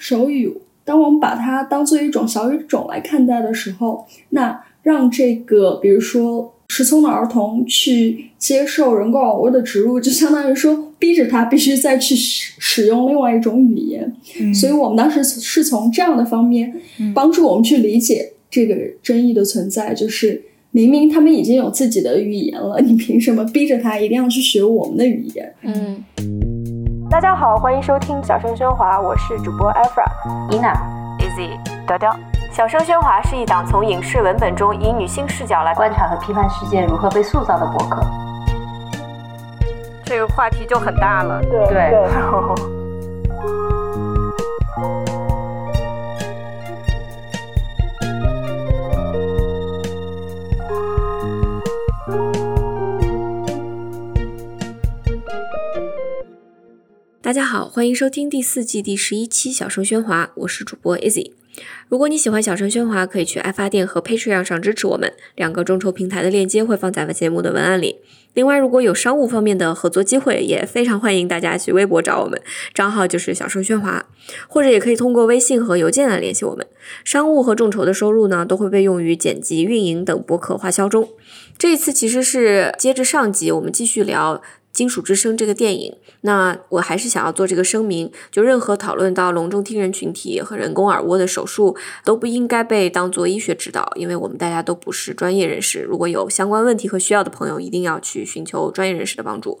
手语，当我们把它当做一种小语种来看待的时候，那让这个比如说失聪的儿童去接受人工耳蜗的植入，就相当于说逼着他必须再去使使用另外一种语言。所以我们当时是从这样的方面帮助我们去理解这个争议的存在，就是明明他们已经有自己的语言了，你凭什么逼着他一定要去学我们的语言？嗯，大家好，欢迎收听小声喧哗，我是主播 Efra、伊娜、Easy、雕雕。小声喧哗是一档从影视文本中以女性视角来观察和批判世界如何被塑造的博客。这个话题就很大了。对对 大家好，欢迎收听第四季第十一期《小声喧哗》，我是主播 Izzy。如果你喜欢《小声喧哗》，可以去爱发电和 Patreon 上支持我们，两个众筹平台的链接会放在节目的文案里。另外，如果有商务方面的合作机会，也非常欢迎大家去微博找我们，账号就是“小声喧哗”，或者也可以通过微信和邮件来联系我们。商务和众筹的收入呢，都会被用于剪辑、运营等博客花销中。这一次其实是接着上集，我们继续聊《金属之声》这个电影。那我还是想要做这个声明，就任何讨论到隆重听人群体和人工耳蜗的手术，都不应该被当做医学指导，因为我们大家都不是专业人士。如果有相关问题和需要的朋友，一定要去寻求专业人士的帮助。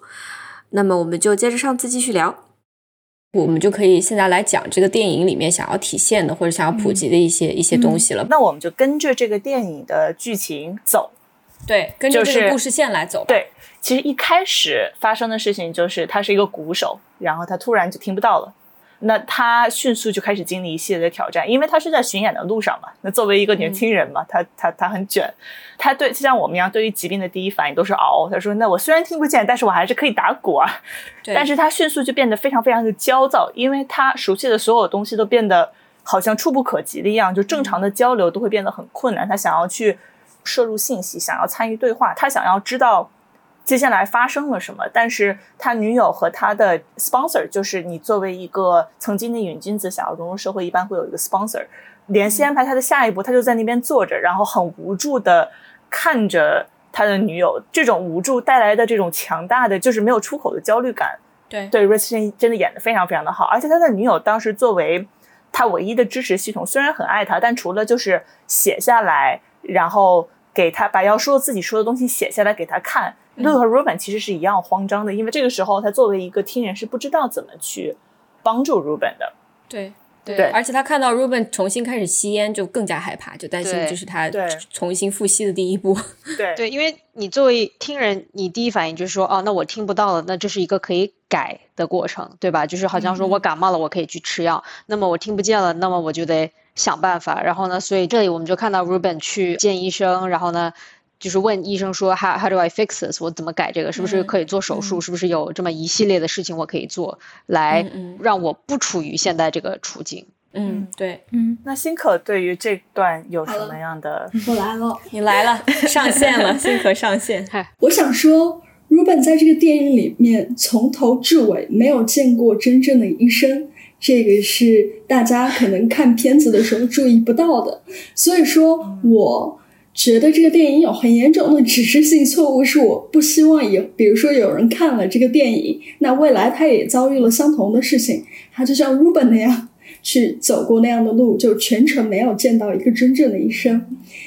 那么我们就接着上次继续聊。我们就可以现在来讲这个电影里面想要体现的或者想要普及的一些、一些东西了。那我们就跟着这个电影的剧情走。对，跟着这个故事线来走吧。对，其实一开始发生的事情就是他是一个鼓手，然后他突然就听不到了。那他迅速就开始经历一系列的挑战，因为他是在巡演的路上嘛。那作为一个年轻人嘛，他他他很卷，他对就像我们一样，对于疾病的第一反应都是熬。他说：“那我虽然听不见，但是我还是可以打鼓啊。”对但是他迅速就变得非常非常的焦躁，因为他熟悉的所有东西都变得好像触不可及的一样，就正常的交流都会变得很困难。他想要去摄入信息，想要参与对话，他想要知道接下来发生了什么。但是他女友和他的 sponsor，就是你作为一个曾经的瘾君子，想要融入社会，一般会有一个 sponsor 联系安排他的下一步，他就在那边坐着，然后很无助的看着他的女友，这种无助带来的这种强大的就是没有出口的焦虑感。对。对 r i c h 真的演的非常非常的好，而且他的女友当时作为他唯一的支持系统，虽然很爱他，但除了就是写下来，然后给他把要说自己说的东西写下来给他看，乐和 Ruben 其实是一样慌张的，因为这个时候他作为一个听人是不知道怎么去帮助 Ruben 的。对对对而且他看到 Ruben 重新开始吸烟，就更加害怕，就担心对这是他重新复吸的第一步。对对，因为你作为听人，你第一反应就是说，哦，那我听不到了，那这是一个可以改的过程，对吧？就是好像说我感冒了，我可以去吃药，那么我听不见了，那么我就得想办法。然后呢，所以这里我们就看到 Ruben 去见医生，然后呢。就是问医生说，How how do I fix this？我怎么改这个？是不是可以做手术？是不是有这么一系列的事情我可以做，来让我不处于现在这个处境？嗯，对嗯那辛可对于这段有什么样的？我来了。你来了，上线了，辛可上线。我想说，Ruben 在这个电影里面从头至尾没有见过真正的医生，这个是大家可能看片子的时候注意不到的。所以说，我觉得这个电影有很严重的指示性错误，是我不希望有，比如说有人看了这个电影，那未来他也遭遇了相同的事情，他就像 Ruben 那样。去走过那样的路，就全程没有见到一个真正的医生。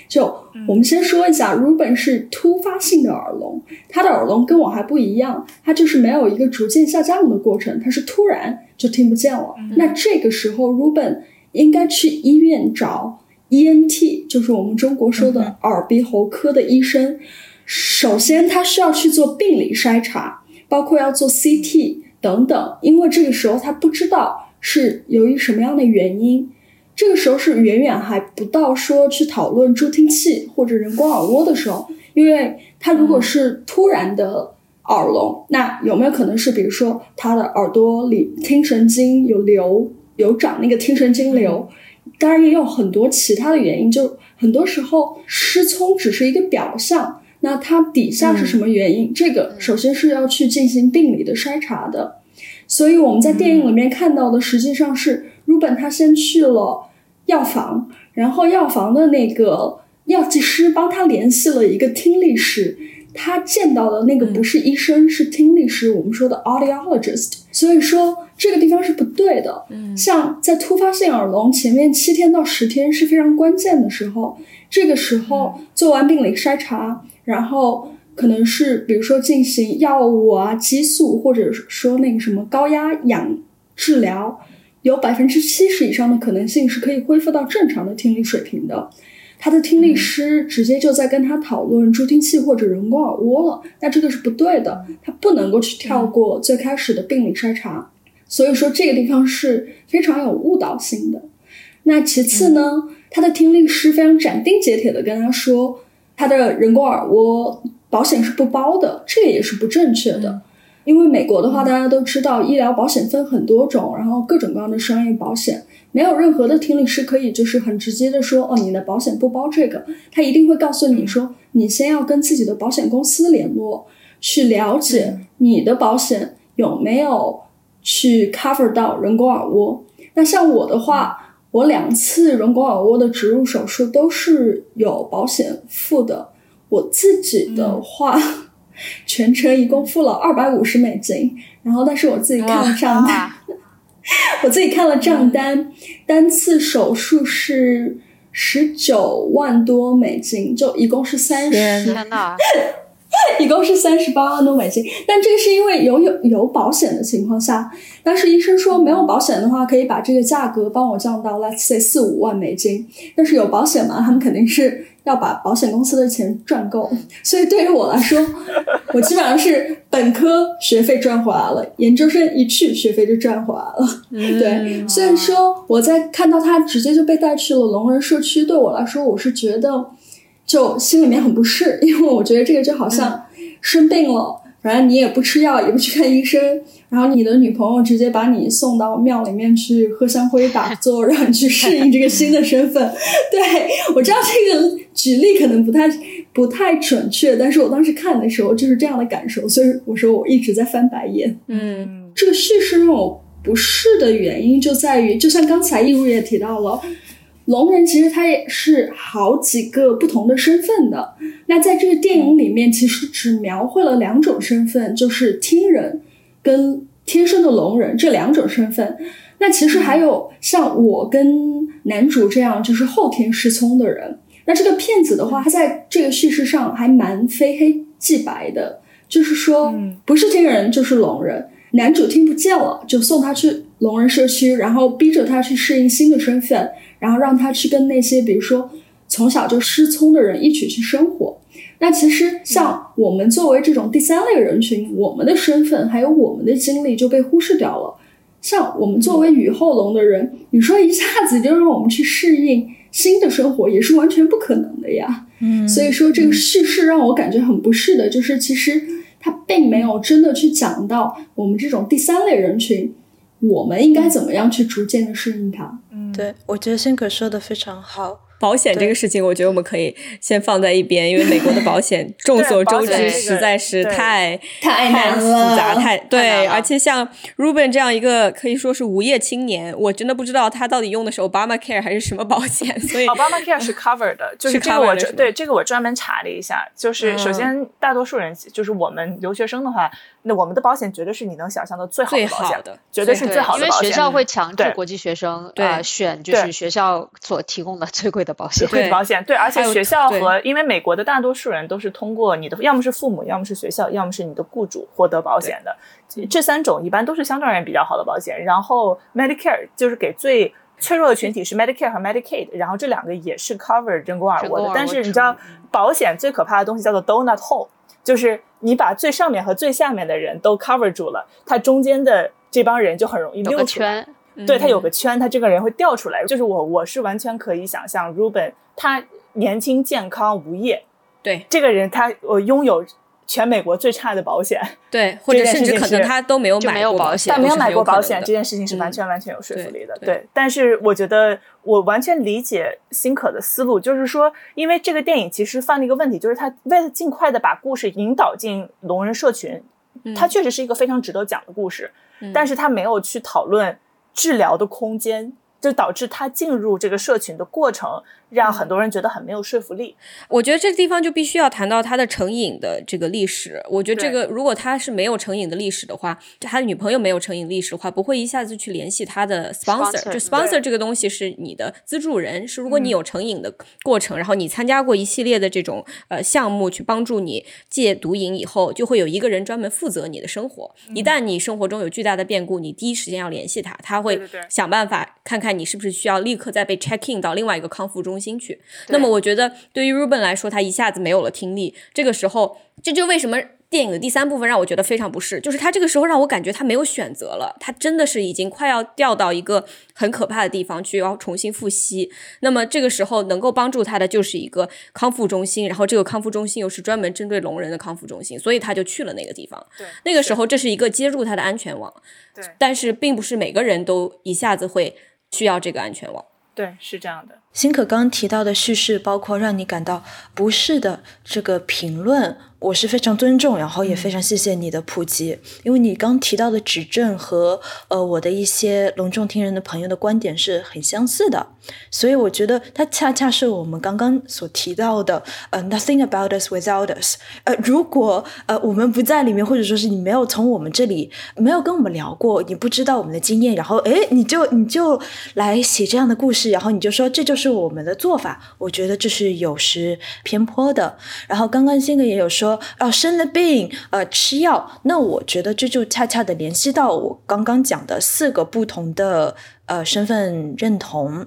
就我们先说一下，Ruben 是突发性的耳聋，他的耳聋跟我还不一样，他就是没有一个逐渐下降的过程，他是突然就听不见了。那这个时候，Ruben 应该去医院找 ENT，就是我们中国说的耳鼻喉科的医生。首先，他需要去做病理筛查，包括要做 CT 等等，因为这个时候他不知道是由于什么样的原因。这个时候是远远还不到说去讨论助听器或者人工耳蜗的时候，因为他如果是突然的耳聋，那有没有可能是比如说他的耳朵里听神经有瘤，有长那个听神经瘤？当然也有很多其他的原因，就很多时候失聪只是一个表象，那它底下是什么原因？这个首先是要去进行病理的筛查的。所以我们在电影里面看到的实际上是，Ruben 他先去了药房，然后药房的那个药剂师帮他联系了一个听力师。他见到的那个不是医生，是听力师，我们说的 audiologist。所以说这个地方是不对的。嗯，像在突发性耳聋前面七天到十天是非常关键的时候，这个时候做完病理筛查，然后可能是比如说进行药物啊、激素，或者说那个什么高压氧治疗，有百分之七十以上的可能性是可以恢复到正常的听力水平的。他的听力师直接就在跟他讨论助听器或者人工耳蜗了，那这个是不对的，他不能够去跳过最开始的病理筛查，所以说这个地方是非常有误导性的。那其次呢，他的听力师非常斩钉截铁的跟他说，他的人工耳蜗保险是不包的，这个也是不正确的。因为美国的话，大家都知道医疗保险分很多种，然后各种各样的商业保险，没有任何的听力师可以就是很直接的说，哦，你的保险不包这个，他一定会告诉你说，你先要跟自己的保险公司联络，去了解你的保险有没有去 cover 到人工耳蜗。那像我的话，我两次人工耳蜗的植入手术都是有保险付的，我自己的话。全程一共付了二百五十美金，然后但是我自己看了账单，我自己看了账单，单次手术是十九万多美金，就一共是三十，天呐，一共是三十八万多美金。但这个是因为有有有保险的情况下，当时医生说没有保险的话，可以把这个价格帮我降到 let's say 四五万美金。但是有保险嘛，他们肯定是。要把保险公司的钱赚够，所以对于我来说，我基本上是本科学费赚回来了，研究生一去学费就赚回来了。对，虽然说我在看到他直接就被带去了聋人社区，对我来说，我是觉得就心里面很不适，因为我觉得这个就好像生病了。反正你也不吃药，也不去看医生，然后你的女朋友直接把你送到庙里面去喝香灰打坐，让你去适应这个新的身份。对我知道这个举例可能不太不太准确，但是我当时看的时候就是这样的感受，所以我说我一直在翻白眼。嗯，这个叙事让我不适的原因就在于，就像刚才易如也提到了。聋人其实他也是好几个不同的身份的。那在这个电影里面，其实只描绘了两种身份，就是听人跟天生的聋人这两种身份。那其实还有像我跟男主这样，就是后天失聪的人。那这个骗子的话，他在这个叙事上还蛮非黑即白的，就是说不是听人就是聋人。男主听不见了，就送他去聋人社区，然后逼着他去适应新的身份。然后让他去跟那些，比如说从小就失聪的人一起去生活。那其实像我们作为这种第三类人群，我们的身份还有我们的经历就被忽视掉了。像我们作为雨后聋的人，你说一下子就让我们去适应新的生活，也是完全不可能的呀。嗯，所以说这个叙事让我感觉很不适的，就是其实他并没有真的去讲到我们这种第三类人群，我们应该怎么样去逐渐的适应它。对，我觉得辛可说的非常好。保险这个事情，我觉得我们可以先放在一边，因为美国的保险众所周知实在是太太难复杂，太对。而且像 Ruben 这样一个可以说是无业青年，我真的不知道他到底用的是 Obama Care 还是什么保险。所以 Obama Care 是 cover 的，就是这个我对这个我专门查了一下，就是首先大多数人就是我们留学生的话，那我们的保险绝对是你能想象的最好的保险的，绝对是最好的保险。因为学校会强制国际学生对选就是学校所提供的最贵的保险。贵的保险对，而且学校和因为美国的大多数人都是通过你的，要么是父母，要么是学校，要么是你的雇主获得保险的，这三种一般都是相对而言比较好的保险。然后 Medicare 就是给最脆弱的群体是 Medicare 和 Medicaid，然后这两个也是 cover 人工耳蜗的。但是你知道保险最可怕的东西叫做 donut hole，就是你把最上面和最下面的人都 cover 住了，他中间的这帮人就很容易溜出来。对他有个圈，他这个人会掉出来。就是我，我是完全可以想象，Ruben 他年轻、健康、无业，对这个人，他我拥有全美国最差的保险，对，或者甚至可能他都没有买过保险，他没有买过保险，这件事情是完全完全有说服力的。对，但是我觉得我完全理解辛可的思路，就是说，因为这个电影其实犯了一个问题，就是他为了尽快的把故事引导进聋人社群，它确实是一个非常值得讲的故事，但是他没有去讨论。治疗的空间，就导致他进入这个社群的过程。让很多人觉得很没有说服力。我觉得这个地方就必须要谈到他的成瘾的这个历史。我觉得这个如果他是没有成瘾的历史的话，他的女朋友没有成瘾历史的话，不会一下子去联系他的 sponsor。就 sponsor 这个东西是你的资助人，是如果你有成瘾的过程，然后你参加过一系列的这种呃项目去帮助你戒毒瘾以后，就会有一个人专门负责你的生活。一旦你生活中有巨大的变故，你第一时间要联系他，他会想办法看看你是不是需要立刻再被 check in 到另外一个康复中心。心去，那么我觉得对于 Ruben 来说，他一下子没有了听力。这个时候，这就为什么电影的第三部分让我觉得非常不适，就是他这个时候让我感觉他没有选择了，他真的是已经快要掉到一个很可怕的地方去，要重新复吸。那么这个时候能够帮助他的就是一个康复中心，然后这个康复中心又是专门针对聋人的康复中心，所以他就去了那个地方。对，那个时候这是一个接入他的安全网。对，但是并不是每个人都一下子会需要这个安全网。对，是这样的。辛可刚提到的叙事，包括让你感到不适的这个评论。我是非常尊重，然后也非常谢谢你的普及，因为你刚提到的指正和呃我的一些隆重听人的朋友的观点是很相似的，所以我觉得它恰恰是我们刚刚所提到的呃 nothing about us without us，呃如果呃我们不在里面，或者说是你没有从我们这里没有跟我们聊过，你不知道我们的经验，然后诶你就你就来写这样的故事，然后你就说这就是我们的做法，我觉得这是有失偏颇的。然后刚刚星哥也有说。哦，生了病，呃，吃药。那我觉得这就恰恰的联系到我刚刚讲的四个不同的呃身份认同。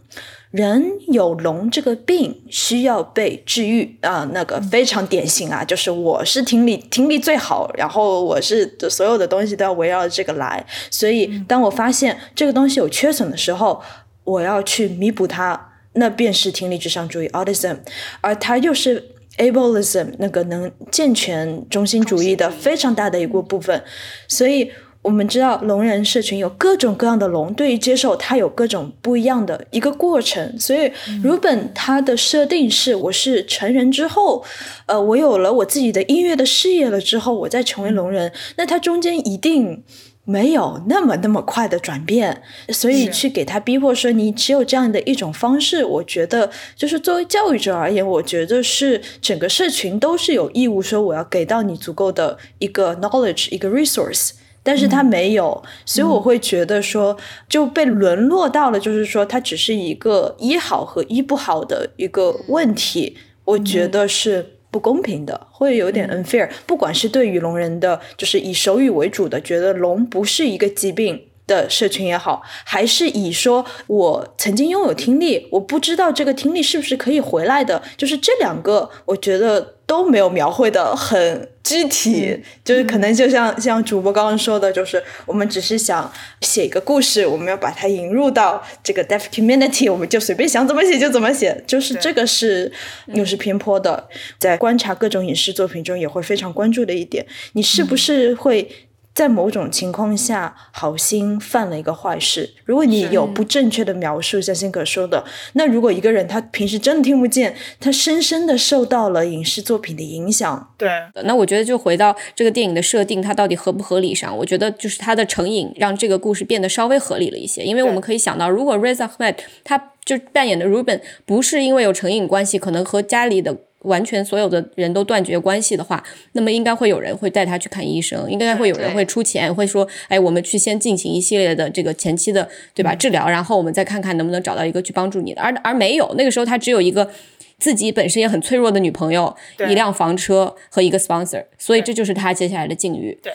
人有聋这个病需要被治愈啊，那个非常典型啊，就是我是听力听力最好，然后我是所有的东西都要围绕着这个来。所以当我发现这个东西有缺损的时候，我要去弥补它，那便是听力至上主义 （autism），而它又是。Ableism 那个能健全中心主义的非常大的一个部分，所以我们知道聋人社群有各种各样的聋，对于接受它有各种不一样的一个过程。所以如本它的设定是，我是成人之后，呃，我有了我自己的音乐的事业了之后，我再成为聋人，那它中间一定。没有那么那么快的转变，所以去给他逼迫说你只有这样的一种方式，我觉得就是作为教育者而言，我觉得是整个社群都是有义务说我要给到你足够的一个 knowledge 一个 resource，但是他没有，所以我会觉得说就被沦落到了，就是说它只是一个医好和医不好的一个问题，我觉得是。不公平的，会有点 unfair。不管是对于聋人的，就是以手语为主的，觉得聋不是一个疾病的社群也好，还是以说我曾经拥有听力，我不知道这个听力是不是可以回来的，就是这两个，我觉得。都没有描绘的很具体，就是可能就像像主播刚刚说的，就是我们只是想写一个故事，我们要把它引入到这个 deaf community，我们就随便想怎么写就怎么写，就是这个是又是偏颇的。在观察各种影视作品中，也会非常关注的一点，你是不是会？在某种情况下，好心犯了一个坏事。如果你有不正确的描述，像辛可说的，那如果一个人他平时真的听不见，他深深的受到了影视作品的影响。对，那我觉得就回到这个电影的设定，它到底合不合理上，我觉得就是它的成瘾让这个故事变得稍微合理了一些。因为我们可以想到，如果 Reza Ahmed 他就扮演的 Ruben 不是因为有成瘾关系，可能和家里的。完全所有的人都断绝关系的话，那么应该会有人会带他去看医生，应该会有人会出钱，会说，哎，我们去先进行一系列的这个前期的对吧治疗，然后我们再看看能不能找到一个去帮助你的。而而没有，那个时候他只有一个自己本身也很脆弱的女朋友，一辆房车和一个 sponsor，所以这就是他接下来的境遇。对。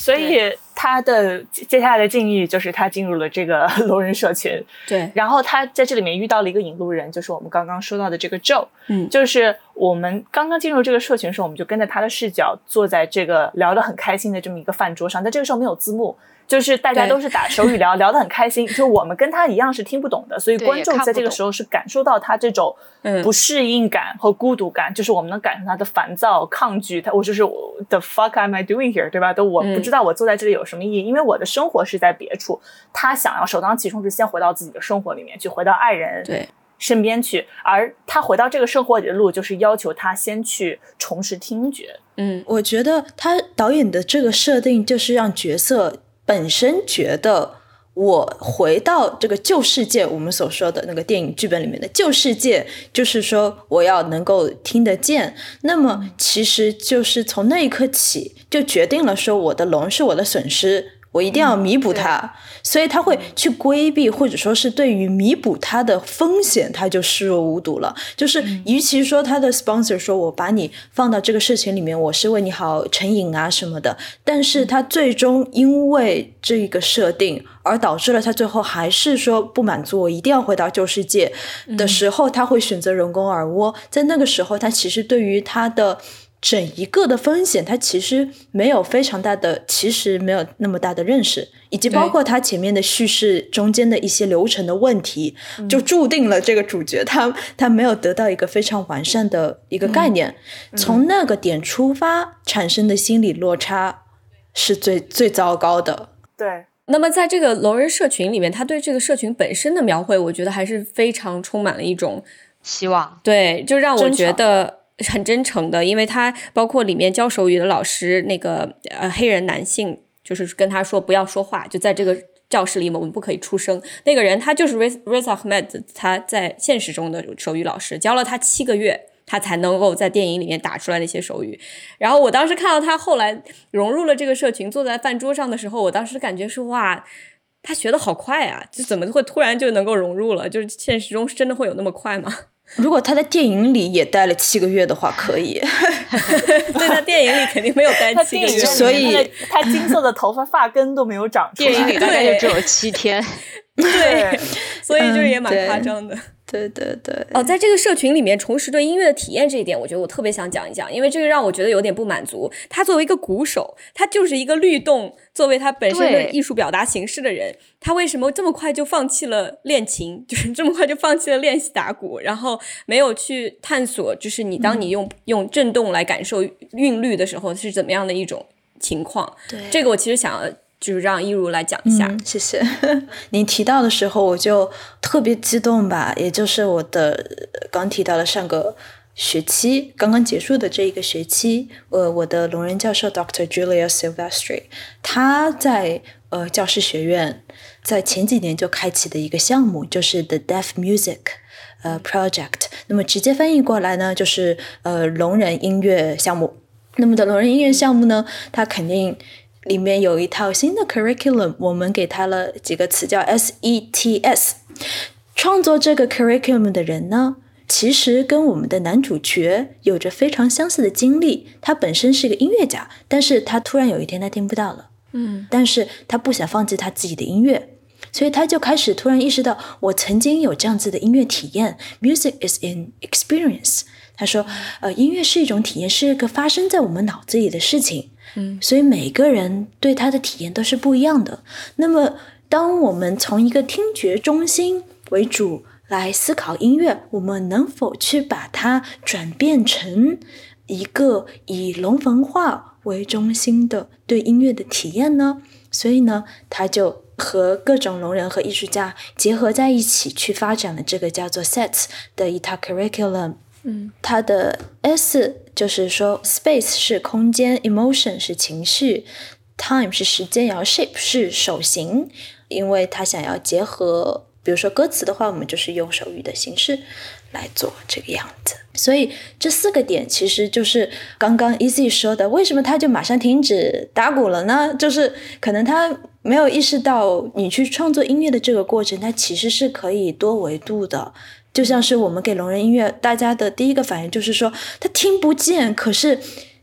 所以他的接下来的境遇就是他进入了这个 聋人社群，对。然后他在这里面遇到了一个引路人，就是我们刚刚说到的这个 Joe，嗯，就是我们刚刚进入这个社群的时候，我们就跟着他的视角坐在这个聊得很开心的这么一个饭桌上，但这个时候没有字幕。就是大家都是打手语聊，聊得很开心。就我们跟他一样是听不懂的，所以观众在这个时候是感受到他这种不适应感和孤独感。就是我们能感受他的烦躁、抗拒。他我就是 The fuck am I doing here？对吧？都我不知道我坐在这里有什么意义，因为我的生活是在别处。他想要首当其冲是先回到自己的生活里面去，回到爱人对身边去。而他回到这个生活里的路，就是要求他先去重拾听觉。嗯，我觉得他导演的这个设定就是让角色。本身觉得我回到这个旧世界，我们所说的那个电影剧本里面的旧世界，就是说我要能够听得见。那么其实就是从那一刻起，就决定了说我的龙是我的损失。我一定要弥补它，所以他会去规避，或者说是对于弥补它的风险，他就视若无睹了。就是与其说他的 sponsor 说我把你放到这个事情里面，我是为你好成瘾啊什么的，但是他最终因为这个设定而导致了他最后还是说不满足，我一定要回到旧世界的时候，他会选择人工耳蜗。在那个时候，他其实对于他的。整一个的风险，它其实没有非常大的，其实没有那么大的认识，以及包括它前面的叙事中间的一些流程的问题，就注定了这个主角他他没有得到一个非常完善的一个概念。从那个点出发产生的心理落差是最最糟糕的。对。那么在这个聋人社群里面，他对这个社群本身的描绘，我觉得还是非常充满了一种希望。对，就让我觉得。很真诚的，因为他包括里面教手语的老师，那个呃黑人男性，就是跟他说不要说话，就在这个教室里，我们不可以出声。那个人他就是 Riz Ahmed，他在现实中的手语老师，教了他七个月，他才能够在电影里面打出来那些手语。然后我当时看到他后来融入了这个社群，坐在饭桌上的时候，我当时感觉是哇，他学的好快啊，就怎么会突然就能够融入了？就是现实中真的会有那么快吗？如果他在电影里也待了七个月的话，可以。对，他电影里肯定没有待七个月，所以他金色的头发发根都没有长出来。电影里大概就只有七天。对，所以就是也蛮夸张的。对对对。哦，在这个社群里面重拾对音乐的体验这一点，我觉得我特别想讲一讲，因为这个让我觉得有点不满足。他作为一个鼓手，他就是一个律动作为他本身的艺术表达形式的人，他为什么这么快就放弃了练琴？就是这么快就放弃了练习打鼓，然后没有去探索，就是你当你用用震动来感受韵律的时候是怎么样的一种情况？对，这个我其实想要。就是让一如来讲一下，谢谢。您提到的时候，我就特别激动吧。也就是我的刚提到的上个学期刚刚结束的这一个学期，呃，我的聋人教授 Dr. Julia Silvestri，他在呃教师学院在前几年就开启的一个项目，就是 The Deaf Music 呃 Project。那么直接翻译过来呢，就是呃聋人音乐项目。那么的聋人音乐项目呢，它肯定。里面有一套新的 curriculum，我们给它了几个词叫 SETS。创作这个 curriculum 的人呢，其实跟我们的男主角有着非常相似的经历。他本身是个音乐家，但是他突然有一天他听不到了，嗯，但是他不想放弃他自己的音乐，所以他就开始突然意识到，我曾经有这样子的音乐体验。Music is an experience。他说，呃，音乐是一种体验，是一个发生在我们脑子里的事情。所以每个人对他的体验都是不一样的。那么，当我们从一个听觉中心为主来思考音乐，我们能否去把它转变成一个以龙文化为中心的对音乐的体验呢？所以呢，他就和各种聋人和艺术家结合在一起，去发展了这个叫做 Sets 的一套 curriculum。嗯，它的 S 就是说，space 是空间，emotion 是情绪，time 是时间，然后 shape 是手型，因为他想要结合，比如说歌词的话，我们就是用手语的形式来做这个样子。所以这四个点其实就是刚刚 Easy 说的，为什么他就马上停止打鼓了呢？就是可能他没有意识到，你去创作音乐的这个过程，它其实是可以多维度的。就像是我们给聋人音乐，大家的第一个反应就是说他听不见，可是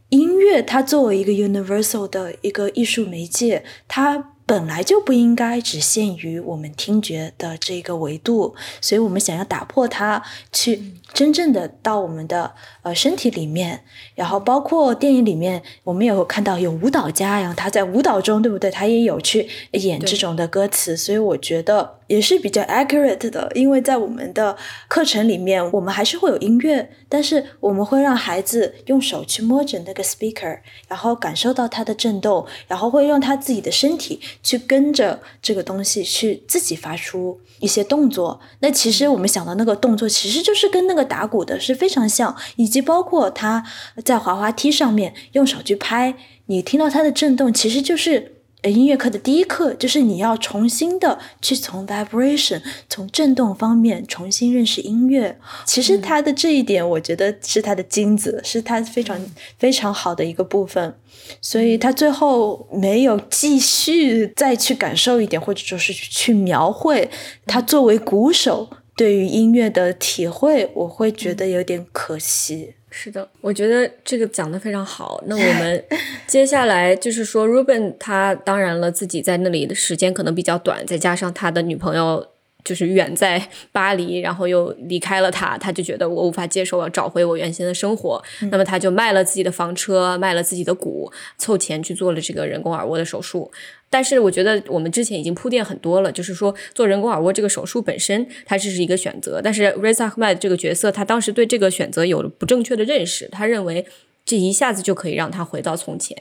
音乐它作为一个 universal 的一个艺术媒介，它本来就不应该只限于我们听觉的这个维度，所以我们想要打破它，去真正的到我们的呃身体里面，然后包括电影里面，我们也有看到有舞蹈家，然后他在舞蹈中，对不对？他也有去演这种的歌词，所以我觉得。也是比较 accurate 的，因为在我们的课程里面，我们还是会有音乐，但是我们会让孩子用手去摸着那个 speaker，然后感受到它的震动，然后会用他自己的身体去跟着这个东西去自己发出一些动作。那其实我们想到那个动作，其实就是跟那个打鼓的是非常像，以及包括他在滑滑梯上面用手去拍，你听到它的震动，其实就是。音乐课的第一课，就是你要重新的去从 vibration 从振动方面重新认识音乐。其实他的这一点，我觉得是他的金子，是他非常非常好的一个部分。所以他最后没有继续再去感受一点，或者说是去描绘他作为鼓手对于音乐的体会，我会觉得有点可惜。是的，我觉得这个讲的非常好。那我们 接下来就是说，Ruben 他当然了，自己在那里的时间可能比较短，再加上他的女朋友就是远在巴黎，然后又离开了他，他就觉得我无法接受，要找回我原先的生活。那么他就卖了自己的房车，卖了自己的股，凑钱去做了这个人工耳蜗的手术。但是我觉得我们之前已经铺垫很多了，就是说做人工耳蜗这个手术本身它只是一个选择，但是 Reza Ahmed 这个角色他当时对这个选择有了不正确的认识，他认为这一下子就可以让他回到从前，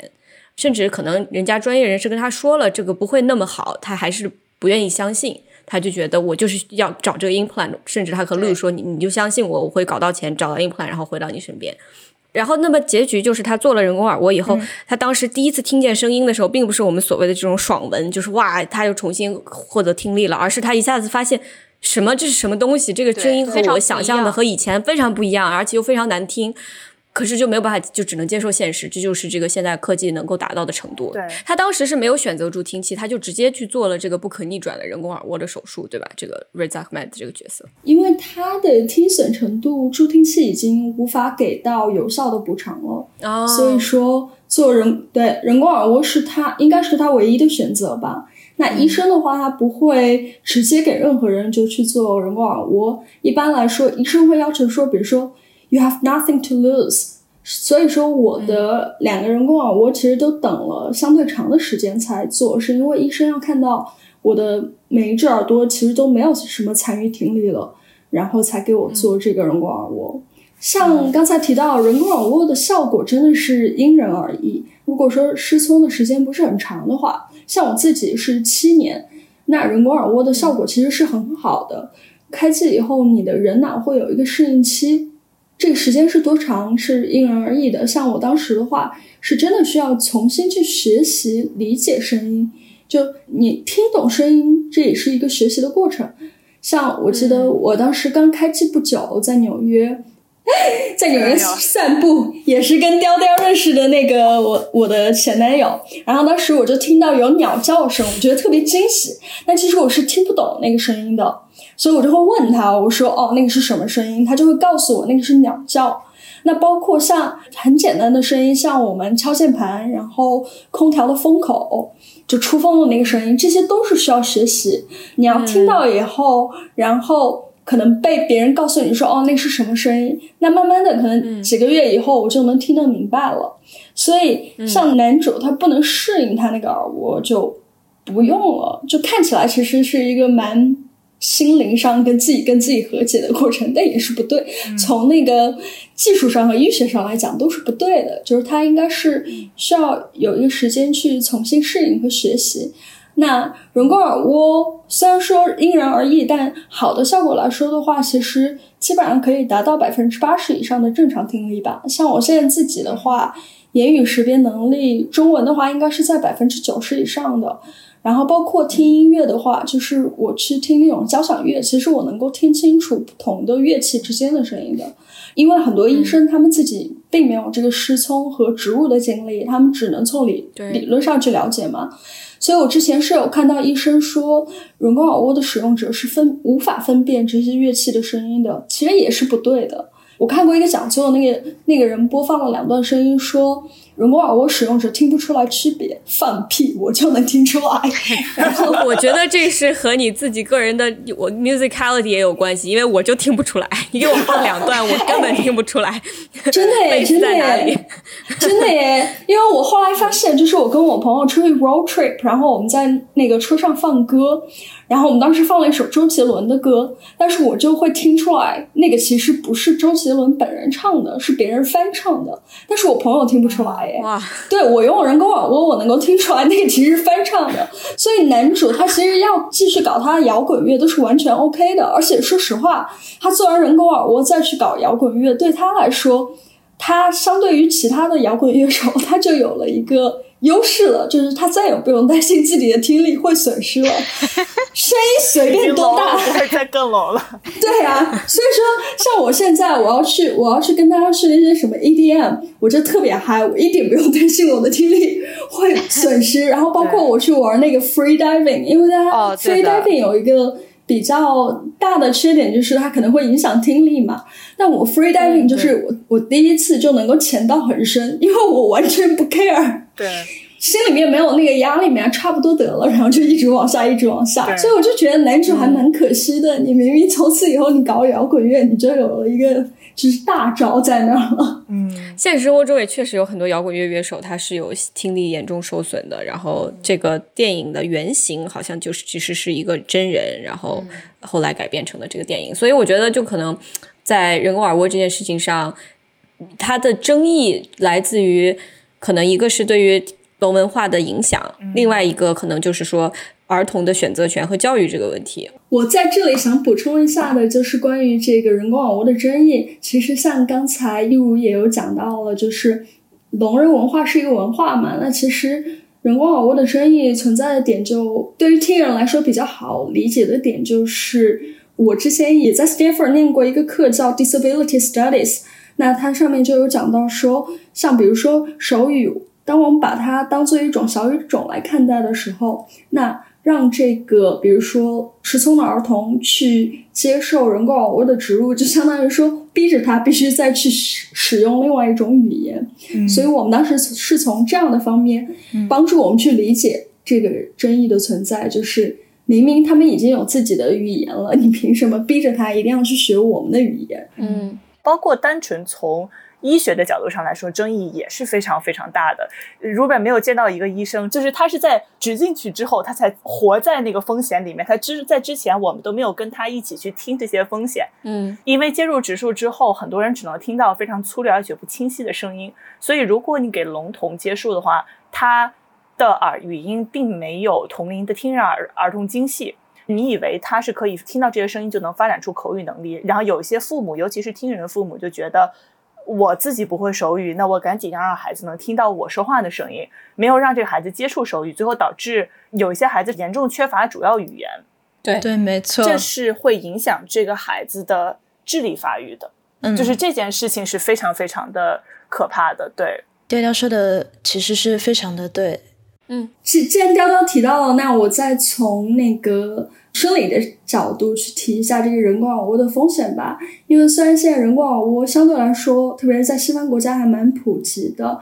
甚至可能人家专业人士跟他说了这个不会那么好，他还是不愿意相信，他就觉得我就是要找这个 implant，甚至他和 Lu 说你你就相信我，我会搞到钱找到 implant，然后回到你身边。然后，那么结局就是他做了人工耳蜗以后，他当时第一次听见声音的时候，并不是我们所谓的这种爽文，就是哇，他又重新获得听力了，而是他一下子发现什么这是什么东西，这个声音和我想象的和以前非常不一样，而且又非常难听。可是就没有办法，就只能接受现实，这就是这个现在科技能够达到的程度。对，他当时是没有选择助听器，他就直接去做了这个不可逆转的人工耳蜗的手术，对吧？这个 Reza Ahmed 这个角色，因为他的听损程度，助听器已经无法给到有效的补偿了，哦，所以说做人对人工耳蜗是他应该是他唯一的选择吧。那医生的话，他不会直接给任何人就去做人工耳蜗，一般来说，医生会要求说，比如说。You have nothing to lose，所以说我的两个人工耳蜗其实都等了相对长的时间才做，是因为医生要看到我的每一只耳朵其实都没有什么残余听力了，然后才给我做这个人工耳蜗。像刚才提到人工耳蜗的效果真的是因人而异。如果说失聪的时间不是很长的话，像我自己是七年，那人工耳蜗的效果其实是很好的。开机以后，你的人脑会有一个适应期。这个时间是多长是因人而异的。像我当时的话，是真的需要重新去学习理解声音。就你听懂声音，这也是一个学习的过程。像我记得我当时刚开机不久，在纽约，在纽约散步，也是跟雕雕认识的那个我我的前男友。然后当时我就听到有鸟叫声，我觉得特别惊喜。但其实我是听不懂那个声音的。所以我就会问他，我说：“哦，那个是什么声音？”他就会告诉我，那个是鸟叫。那包括像很简单的声音，像我们敲键盘，然后空调的风口就出风的那个声音，这些都是需要学习。你要听到以后，然后可能被别人告诉你说：“哦，那是什么声音？”那慢慢的，可能几个月以后，我就能听得明白了。所以，像男主他不能适应他那个耳蜗，就不用了。就看起来其实是一个蛮。心灵上跟自己跟自己和解的过程，但也是不对。从那个技术上和医学上来讲，都是不对的。就是他应该是需要有一个时间去重新适应和学习。那人工耳蜗虽然说因人而异，但好的效果来说的话，其实基本上可以达到百分之八十以上的正常听力吧。像我现在自己的话，言语识别能力，中文的话应该是在百分之九十以上的。然后包括听音乐的话，就是我去听那种交响乐，其实我能够听清楚不同的乐器之间的声音的。因为很多医生他们自己并没有这个失聪和植物的经历，他们只能从理理论上去了解嘛。所以我之前是有看到医生说，人工耳蜗的使用者是分无法分辨这些乐器的声音的，其实也是不对的。我看过一个讲座，那个那个人播放了两段声音说。人工耳蜗使用者听不出来区别，放屁，我就能听出来。然后我觉得这是和你自己个人的我 musicality 也有关系，因为我就听不出来。你给我放两段，我根本听不出来。真的耶，真的耶，真的耶！因为我后来发现，就是我跟我朋友出去 road trip，然后我们在那个车上放歌。然后我们当时放了一首周杰伦的歌，但是我就会听出来，那个其实不是周杰伦本人唱的，是别人翻唱的。但是我朋友听不出来耶。哇！对我用人工耳蜗，我能够听出来那个其实是翻唱的。所以男主他其实要继续搞他的摇滚乐都是完全 OK 的。而且说实话，他做完人工耳蜗再去搞摇滚乐，对他来说，他相对于其他的摇滚乐手，他就有了一个。优势了，就是他再也不用担心自己的听力会损失了，声音随便多大，不会再更聋了。对啊，所以说像我现在我要去我要去跟大家去那些什么 EDM，我就特别嗨，我一点不用担心我的听力会损失。然后包括我去玩那个 free diving，因为大家 free diving 有一个。比较大的缺点就是它可能会影响听力嘛。但我 free diving 就是我我第一次就能够潜到很深，因为我完全不 care，对，心里面没有那个压力面，差不多得了，然后就一直往下，一直往下。所以我就觉得男主还蛮可惜的。你明明从此以后你搞摇滚乐，你就有了一个。就是大招在那儿了。嗯，现实生活中也确实有很多摇滚乐乐手，他是有听力严重受损的。然后这个电影的原型好像就是其实是一个真人，然后后来改编成的这个电影。所以我觉得就可能在人工耳蜗这件事情上，它的争议来自于可能一个是对于聋文化的影响，另外一个可能就是说。儿童的选择权和教育这个问题，我在这里想补充一下的，就是关于这个人工耳蜗的争议。其实像刚才一如也有讲到了，就是聋人文化是一个文化嘛。那其实人工耳蜗的争议存在的点，就对于听人来说比较好理解的点，就是我之前也在 Stanford 念过一个课叫 Disability Studies，那它上面就有讲到说，像比如说手语，当我们把它当做一种小语种来看待的时候，那让这个，比如说失聪的儿童去接受人工耳蜗的植入，就相当于说逼着他必须再去使使用另外一种语言。所以我们当时是从这样的方面帮助我们去理解这个争议的存在，就是明明他们已经有自己的语言了，你凭什么逼着他一定要去学我们的语言？嗯，包括单纯从。医学的角度上来说，争议也是非常非常大的。如果没有见到一个医生，就是他是在植进去之后，他才活在那个风险里面。他之在之前，我们都没有跟他一起去听这些风险。嗯，因为接入植树之后，很多人只能听到非常粗略而且不清晰的声音。所以，如果你给聋童接触的话，他的耳语音并没有同龄的听人儿儿童精细。你以为他是可以听到这些声音就能发展出口语能力？然后有一些父母，尤其是听人父母，就觉得。我自己不会手语，那我赶紧要让孩子能听到我说话的声音，没有让这个孩子接触手语，最后导致有一些孩子严重缺乏主要语言。对对，没错，这是会影响这个孩子的智力发育的。嗯，就是这件事情是非常非常的可怕的。对，调调说的其实是非常的对。嗯，既既然雕雕提到了，那我再从那个。生理的角度去提一下这个人工耳蜗的风险吧，因为虽然现在人工耳蜗相对来说，特别是在西方国家还蛮普及的，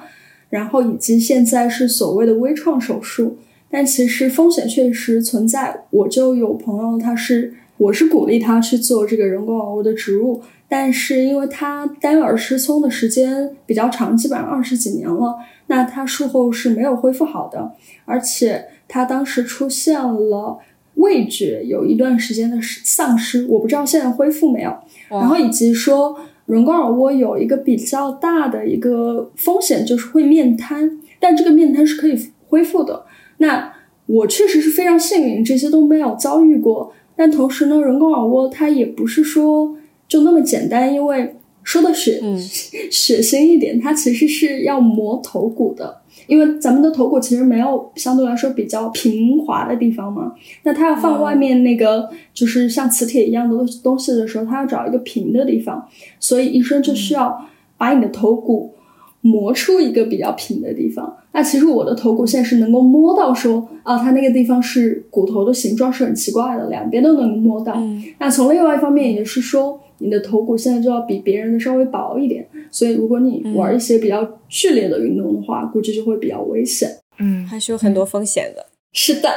然后以及现在是所谓的微创手术，但其实风险确实存在。我就有朋友，他是我是鼓励他去做这个人工耳蜗的植入，但是因为他单耳失聪的时间比较长，基本上二十几年了，那他术后是没有恢复好的，而且他当时出现了。味觉有一段时间的丧失，我不知道现在恢复没有。然后以及说人工耳蜗有一个比较大的一个风险，就是会面瘫，但这个面瘫是可以恢复的。那我确实是非常幸运，这些都没有遭遇过。但同时呢，人工耳蜗它也不是说就那么简单，因为说的血血腥一点，它其实是要磨头骨的。因为咱们的头骨其实没有相对来说比较平滑的地方嘛，那它要放外面那个就是像磁铁一样的东西的时候，它要找一个平的地方，所以医生就需要把你的头骨磨出一个比较平的地方。那其实我的头骨现在是能够摸到，说啊，它那个地方是骨头的形状是很奇怪的，两边都能摸到。那从另外一方面也是说。你的头骨现在就要比别人的稍微薄一点，所以如果你玩一些比较剧烈的运动的话，估计就会比较危险。嗯，还是有很多风险的。是的，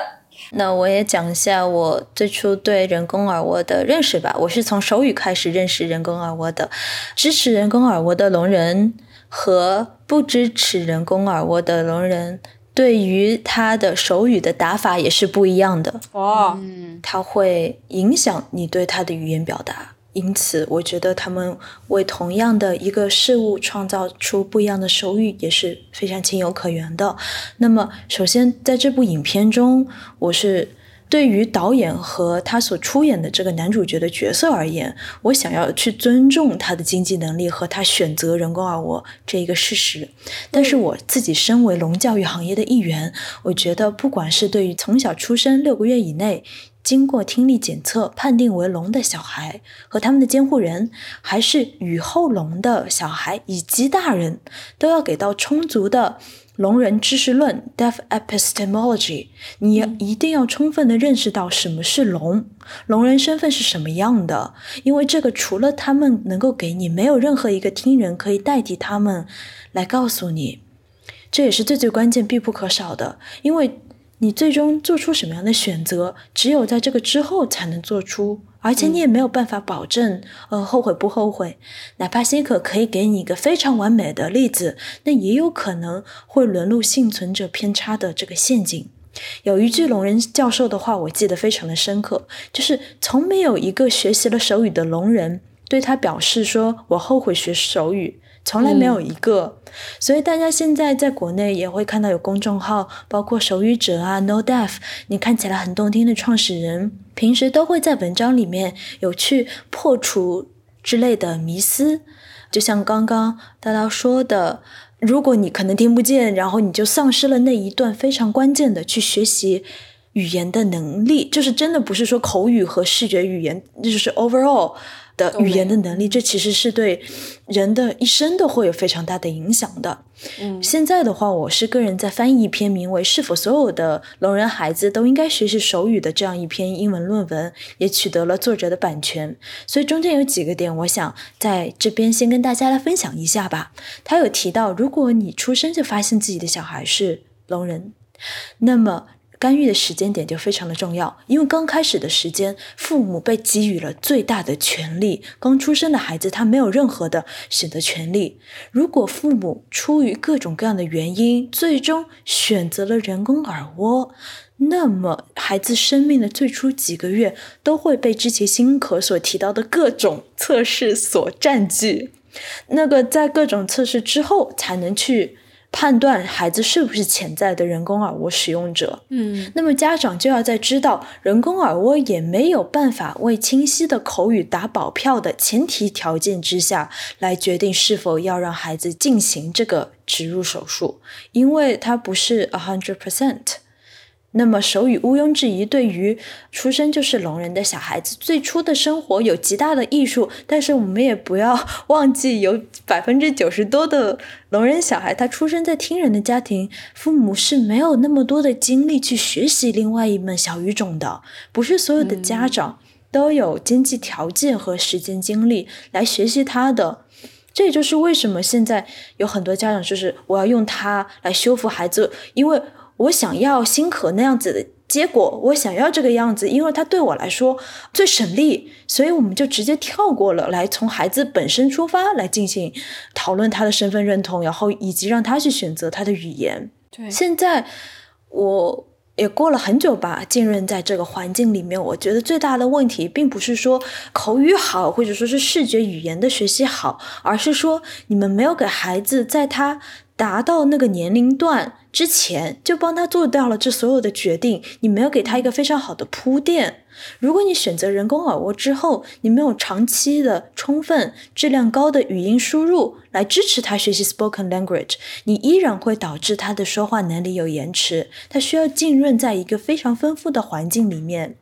那我也讲一下我最初对人工耳蜗的认识吧。我是从手语开始认识人工耳蜗的，支持人工耳蜗的聋人和不支持人工耳蜗的聋人，对于他的手语的打法也是不一样的。哦，嗯，它会影响你对他的语言表达。因此，我觉得他们为同样的一个事物创造出不一样的手语也是非常情有可原的。那么，首先在这部影片中，我是对于导演和他所出演的这个男主角的角色而言，我想要去尊重他的经济能力和他选择人工耳蜗这一个事实。但是我自己身为聋教育行业的一员，我觉得不管是对于从小出生六个月以内。经过听力检测判定为聋的小孩和他们的监护人，还是雨后聋的小孩以及大人，都要给到充足的聋人知识论 （deaf epistemology）。你一定要充分的认识到什么是聋，聋人身份是什么样的，因为这个除了他们能够给你，没有任何一个听人可以代替他们来告诉你。这也是最最关键、必不可少的，因为。你最终做出什么样的选择，只有在这个之后才能做出，而且你也没有办法保证，呃，后悔不后悔。哪怕辛可可以给你一个非常完美的例子，那也有可能会沦入幸存者偏差的这个陷阱。有一句聋人教授的话，我记得非常的深刻，就是从没有一个学习了手语的聋人对他表示说：“我后悔学手语。”从来没有一个，所以大家现在在国内也会看到有公众号，包括手语者啊，No Deaf，你看起来很动听的创始人，平时都会在文章里面有去破除之类的迷思。就像刚刚大刀说的，如果你可能听不见，然后你就丧失了那一段非常关键的去学习语言的能力，就是真的不是说口语和视觉语言，就是 overall。的语言的能力，这其实是对人的一生都会有非常大的影响的。嗯，现在的话，我是个人在翻译一篇名为《是否所有的聋人孩子都应该学习手语》的这样一篇英文论文，也取得了作者的版权。所以中间有几个点，我想在这边先跟大家来分享一下吧。他有提到，如果你出生就发现自己的小孩是聋人，那么。干预的时间点就非常的重要，因为刚开始的时间，父母被给予了最大的权利。刚出生的孩子他没有任何的选择权利。如果父母出于各种各样的原因，最终选择了人工耳蜗，那么孩子生命的最初几个月都会被之前辛可所提到的各种测试所占据。那个在各种测试之后，才能去。判断孩子是不是潜在的人工耳蜗使用者，嗯，那么家长就要在知道人工耳蜗也没有办法为清晰的口语打保票的前提条件之下来决定是否要让孩子进行这个植入手术，因为它不是 a hundred percent。那么手语毋庸置疑，对于出生就是聋人的小孩子最初的生活有极大的益处。但是我们也不要忘记，有百分之九十多的聋人小孩，他出生在听人的家庭，父母是没有那么多的精力去学习另外一门小语种的。不是所有的家长都有经济条件和时间精力来学习他的。这也就是为什么现在有很多家长就是我要用它来修复孩子，因为。我想要星河那样子的结果，我想要这个样子，因为它对我来说最省力，所以我们就直接跳过了，来从孩子本身出发来进行讨论他的身份认同，然后以及让他去选择他的语言。对，现在我也过了很久吧，浸润在这个环境里面，我觉得最大的问题并不是说口语好，或者说是视觉语言的学习好，而是说你们没有给孩子在他。达到那个年龄段之前，就帮他做掉了这所有的决定。你没有给他一个非常好的铺垫。如果你选择人工耳蜗之后，你没有长期的、充分、质量高的语音输入来支持他学习 spoken language，你依然会导致他的说话能力有延迟。他需要浸润在一个非常丰富的环境里面。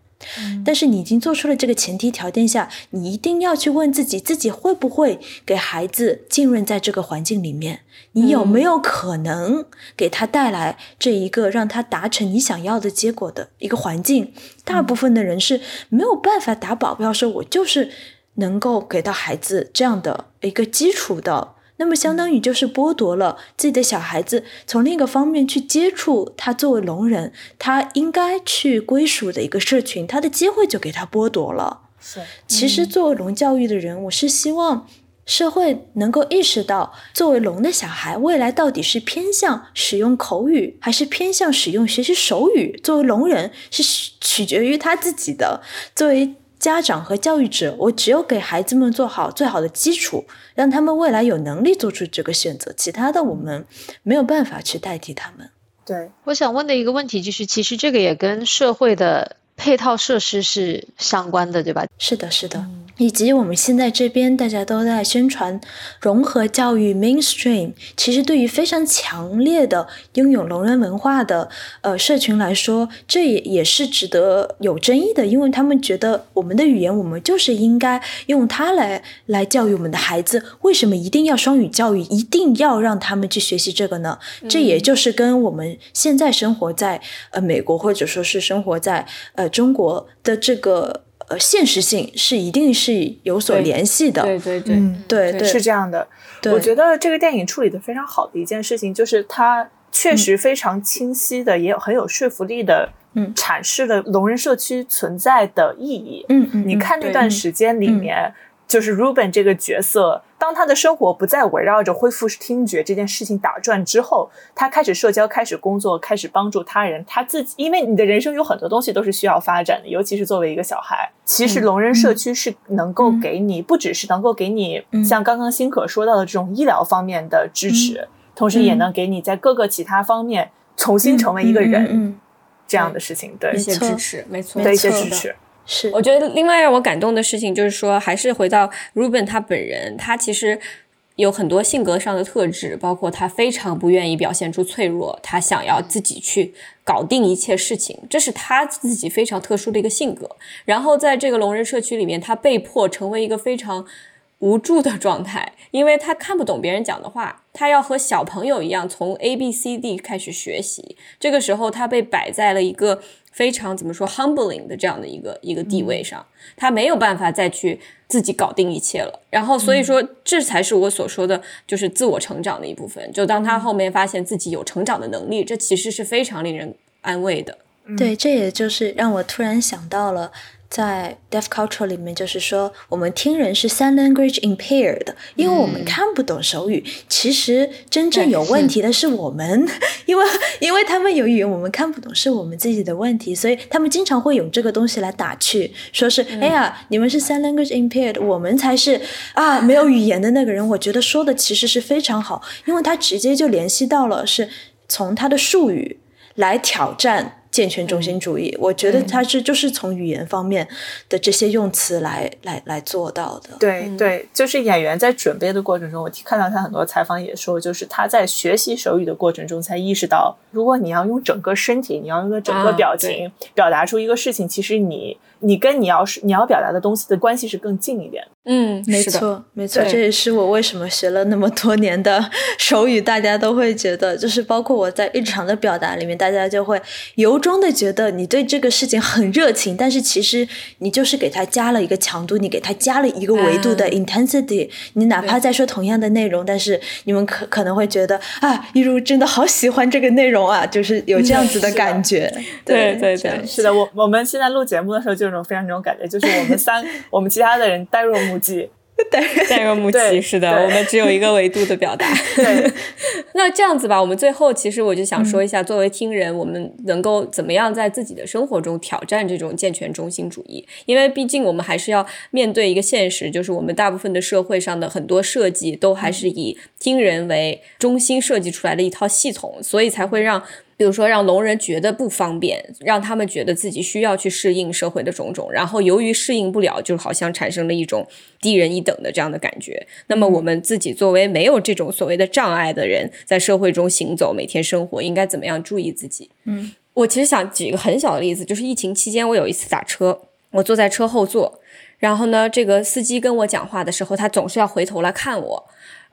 但是你已经做出了这个前提条件下，你一定要去问自己，自己会不会给孩子浸润在这个环境里面？你有没有可能给他带来这一个让他达成你想要的结果的一个环境？大部分的人是没有办法打保票，说我就是能够给到孩子这样的一个基础的。那么相当于就是剥夺了自己的小孩子从另一个方面去接触他作为聋人他应该去归属的一个社群，他的机会就给他剥夺了。是，其实作为聋教育的人，我是希望社会能够意识到，作为聋的小孩，未来到底是偏向使用口语，还是偏向使用学习手语？作为聋人，是取决于他自己的。作为家长和教育者，我只有给孩子们做好最好的基础，让他们未来有能力做出这个选择，其他的我们没有办法去代替他们。对，我想问的一个问题就是，其实这个也跟社会的配套设施是相关的，对吧？是的，是的。以及我们现在这边大家都在宣传融合教育 mainstream，其实对于非常强烈的拥有聋人文化的呃社群来说，这也也是值得有争议的，因为他们觉得我们的语言我们就是应该用它来来教育我们的孩子，为什么一定要双语教育，一定要让他们去学习这个呢？这也就是跟我们现在生活在呃美国或者说是生活在呃中国的这个。呃，现实性是一定是有所联系的，对对对，嗯，对对，是这样的。我觉得这个电影处理的非常好的一件事情，就是它确实非常清晰的，也有很有说服力的，嗯，阐释了聋人社区存在的意义。嗯嗯，你看那段时间里面。就是 Ruben 这个角色，当他的生活不再围绕着恢复听觉这件事情打转之后，他开始社交，开始工作，开始帮助他人。他自己，因为你的人生有很多东西都是需要发展的，尤其是作为一个小孩，其实聋人社区是能够给你，不只是能够给你像刚刚辛可说到的这种医疗方面的支持，同时也能给你在各个其他方面重新成为一个人这样的事情。对，一些支持，没错，对一些支持。是，我觉得另外让我感动的事情就是说，还是回到 Ruben 他本人，他其实有很多性格上的特质，包括他非常不愿意表现出脆弱，他想要自己去搞定一切事情，这是他自己非常特殊的一个性格。然后在这个聋人社区里面，他被迫成为一个非常无助的状态，因为他看不懂别人讲的话，他要和小朋友一样从 A B C D 开始学习。这个时候，他被摆在了一个。非常怎么说 humbling 的这样的一个一个地位上，他没有办法再去自己搞定一切了。然后所以说，这才是我所说的，就是自我成长的一部分。就当他后面发现自己有成长的能力，这其实是非常令人安慰的。对，这也就是让我突然想到了。在 deaf culture 里面，就是说我们听人是 sign language impaired，因为我们看不懂手语。其实真正有问题的是我们，因为因为他们有语言，我们看不懂，是我们自己的问题。所以他们经常会用这个东西来打趣，说是哎呀，你们是 sign language impaired，我们才是啊没有语言的那个人。我觉得说的其实是非常好，因为他直接就联系到了是从他的术语来挑战。健全中心主义，我觉得他是就是从语言方面的这些用词来来来做到的。对对，就是演员在准备的过程中，我看到他很多采访也说，就是他在学习手语的过程中才意识到，如果你要用整个身体，你要用整个表情表达出一个事情，其实你。你跟你要是你要表达的东西的关系是更近一点。嗯，没错，没错，这也是我为什么学了那么多年的 手语，大家都会觉得，就是包括我在日常的表达里面，大家就会由衷的觉得你对这个事情很热情，但是其实你就是给他加了一个强度，你给他加了一个维度的 intensity。你哪怕在说同样的内容，但是你们可可能会觉得啊，一如真的好喜欢这个内容啊，就是有这样子的感觉。对对对，是的，我我们现在录节目的时候就。种非常那种感觉，就是我们三，我们其他的人呆若木鸡，呆呆若木鸡，是的，我们只有一个维度的表达。对，那这样子吧，我们最后其实我就想说一下，作为听人，我们能够怎么样在自己的生活中挑战这种健全中心主义？因为毕竟我们还是要面对一个现实，就是我们大部分的社会上的很多设计都还是以听人为中心设计出来的一套系统，所以才会让。比如说，让聋人觉得不方便，让他们觉得自己需要去适应社会的种种，然后由于适应不了，就好像产生了一种低人一等的这样的感觉。那么，我们自己作为没有这种所谓的障碍的人，在社会中行走，每天生活，应该怎么样注意自己？嗯，我其实想举一个很小的例子，就是疫情期间，我有一次打车，我坐在车后座，然后呢，这个司机跟我讲话的时候，他总是要回头来看我。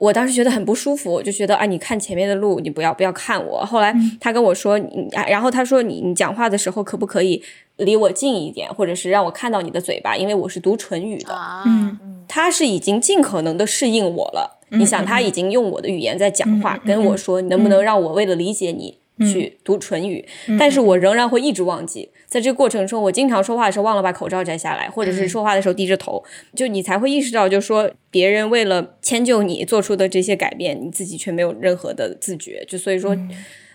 我当时觉得很不舒服，我就觉得啊，你看前面的路，你不要不要看我。后来他跟我说，你，然后他说你你讲话的时候可不可以离我近一点，或者是让我看到你的嘴巴，因为我是读唇语的。嗯，他是已经尽可能的适应我了。你想，他已经用我的语言在讲话，跟我说，你能不能让我为了理解你？去读唇语，但是我仍然会一直忘记。在这个过程中，我经常说话的时候忘了把口罩摘下来，或者是说话的时候低着头，就你才会意识到，就说别人为了迁就你做出的这些改变，你自己却没有任何的自觉。就所以说，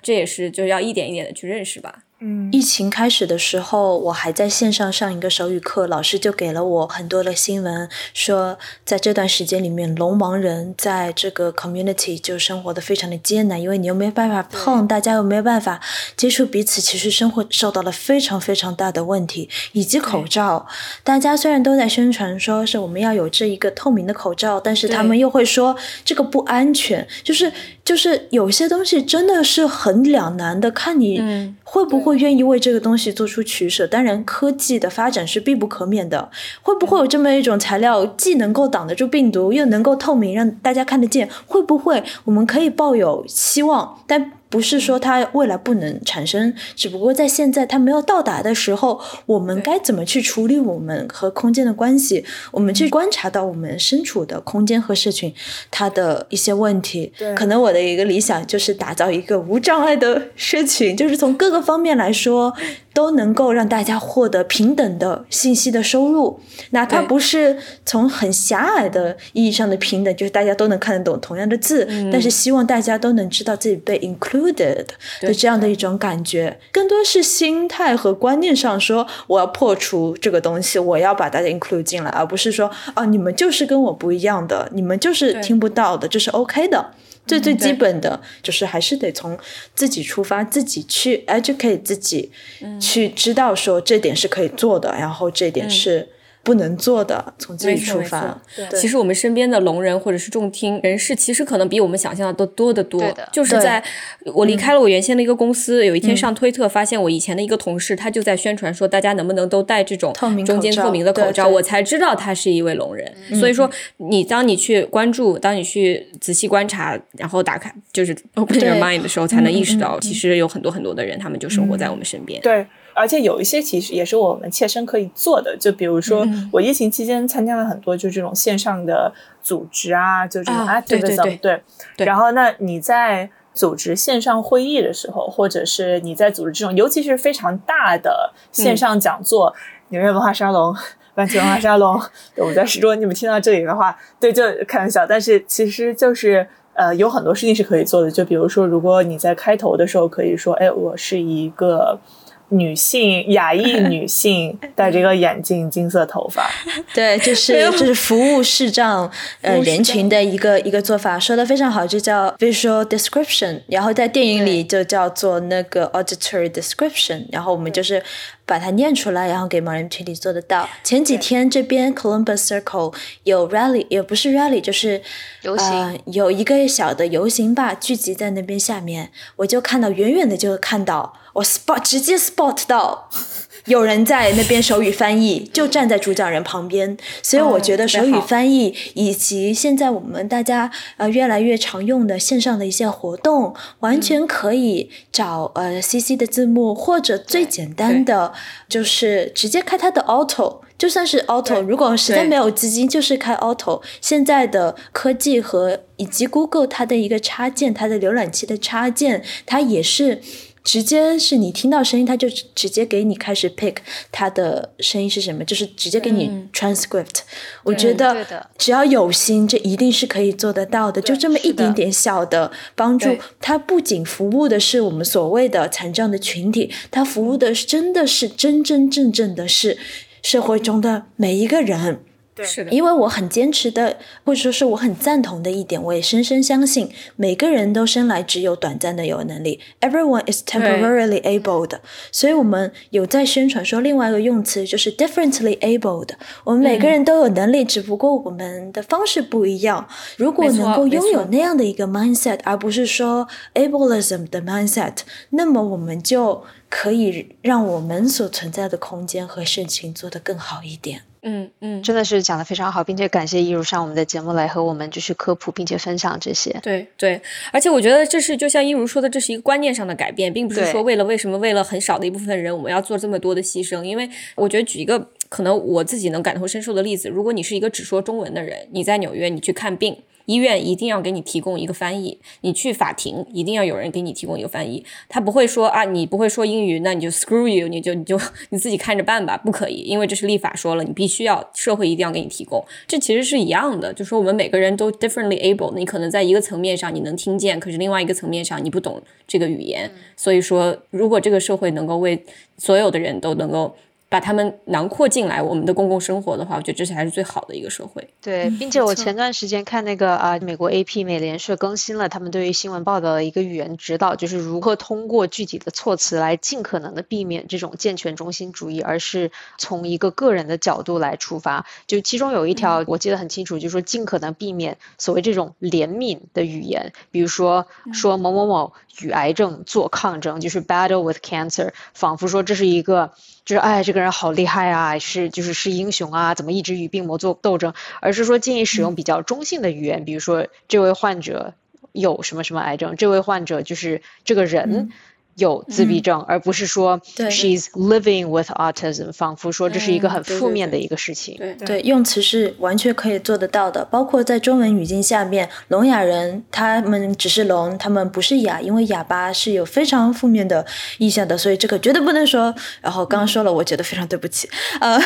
这也是就要一点一点的去认识吧。嗯。疫情开始的时候，我还在线上上一个手语课，老师就给了我很多的新闻，说在这段时间里面，聋盲人在这个 community 就生活的非常的艰难，因为你又没办法碰，大家又没有办法接触彼此，其实生活受到了非常非常大的问题，以及口罩，大家虽然都在宣传说是我们要有这一个透明的口罩，但是他们又会说这个不安全，就是就是有些东西真的是很两难的，看你嗯会不会愿意为这个东西做出取舍。当然，科技的发展是必不可免的，会不会有这么一种材料，既能够挡得住病毒，又能够透明，让大家看得见？会不会我们可以抱有希望，但不是说它未来不能产生，只不过在现在它没有到达的时候，我们该怎么去处理我们和空间的关系？我们去观察到我们身处的空间和社群它的一些问题。对可能我的一个理想就是打造一个无障碍的社群，就是从各个方面来说。都能够让大家获得平等的信息的收入，哪怕不是从很狭隘的意义上的平等，就是大家都能看得懂同样的字，但是希望大家都能知道自己被 included 的这样的一种感觉，更多是心态和观念上说，我要破除这个东西，我要把大家 include 进来，而不是说啊，你们就是跟我不一样的，你们就是听不到的，这是 OK 的。最最基本的就是还是得从自己出发，自己去 educate 自己，去知道说这点是可以做的，然后这点是不能做的，从自己出发。其实我们身边的聋人或者是重听人士，其实可能比我们想象的都多得多。就是在我离开了我原先的一个公司，有一天上推特发现我以前的一个同事，他就在宣传说大家能不能都戴这种透明中间透明的口罩，我才知道他是一位聋人。所以说，你当你去关注，当你去仔细观察，然后打开就是 open your mind 的时候，才能意识到，其实有很多很多的人，他们就生活在我们身边。对，而且有一些其实也是我们切身可以做的，就比如说嗯我疫情期间参加了很多就这种线上的组织啊，就这种啊对 activism，、对对对然后那你在组织线上会议的时候，或者是你在组织这种，尤其是非常大的线上讲座，纽约文化沙龙。万奇文化沙龙，对我在如果你们听到这里的话，对，就开玩笑，但是其实就是呃，有很多事情是可以做的。就比如说，如果你在开头的时候可以说，哎，我是一个女性，亚裔女性，戴着一个眼镜，金色头发，对，就是就是服务视障呃人群的一个一个做法，说的非常好，就叫 visual description，然后在电影里就叫做那个 auditory description，然后我们就是把它念出来，然后给盲人群体做得到。前几天这边 Columbus Circle 有 rally，也不是 rally，就是游行。呃，有一个小的游行吧，聚集在那边下面，我就看到远远的就看到我 spot 直接 spot 到有人在那边手语翻译，就站在主讲人旁边，所以我觉得手语翻译以及现在我们大家呃越来越常用的线上的一些活动，完全可以找呃 CC 的字幕，或者最简单的就是直接开它的 Auto。就算是 Auto，如果实在没有资金，就是开 Auto。现在的科技和以及 Google 它的一个插件，它的浏览器的插件，它也是直接是你听到声音，他就直接给你开始 pick 它的声音是什么，就是直接给你 transcript。我觉得只要有心，这一定是可以做得到的。就这么一点点小的帮助，它不仅服务的是我们所谓的残障的群体，它服务的是真的是真真正正的是社会中的每一个人。是的，因为我很坚持的，或者说是我很赞同的一点，我也深深相信，每个人都生来只有短暂的有能力，everyone is temporarily able 的。所以我们有在宣传说另外一个用词就是 differently able 的。我们每个人都有能力，只不过我们的方式不一样。如果能够拥有那样的一个 mindset，而不是说 ableism 的 mindset，那么我们就可以让我们所存在的空间和事情做得更好一点。嗯嗯，真的是讲的非常好，并且感谢一如上我们的节目来和我们就是科普，并且分享这些。对对，而且我觉得这是就像一如说的，这是一个观念上的改变，并不是说为了为什么为了很少的一部分人我们要做这么多的牺牲。因为我觉得举一个可能我自己能感同身受的例子，如果你是一个只说中文的人，你在纽约你去看病。医院一定要给你提供一个翻译，你去法庭一定要有人给你提供一个翻译。他不会说啊，你不会说英语，那你就 screw you，你就你就你自己看着办吧，不可以，因为这是立法说了，你必须要社会一定要给你提供。这其实是一样的，就说我们每个人都 differently able，你可能在一个层面上你能听见，可是另外一个层面上你不懂这个语言。所以说，如果这个社会能够为所有的人都能够。把他们囊括进来，我们的公共生活的话，我觉得这才是最好的一个社会。对，并且我前段时间看那个啊，美国 AP 美联社更新了他们对于新闻报道的一个语言指导，就是如何通过具体的措辞来尽可能的避免这种健全中心主义，而是从一个个人的角度来出发。就其中有一条我记得很清楚，就是说尽可能避免所谓这种怜悯的语言，比如说说某某某与癌症做抗争，就是 battle with cancer，仿佛说这是一个。就是哎，这个人好厉害啊，是就是是英雄啊，怎么一直与病魔做斗争？而是说建议使用比较中性的语言，比如说这位患者有什么什么癌症，这位患者就是这个人。有自闭症，而不是说 she's living with autism，仿佛说这是一个很负面的一个事情。对对，用词是完全可以做得到的，包括在中文语境下面，聋哑人他们只是聋，他们不是哑，因为哑巴是有非常负面的意象的，所以这个绝对不能说。然后刚刚说了，我觉得非常对不起。呃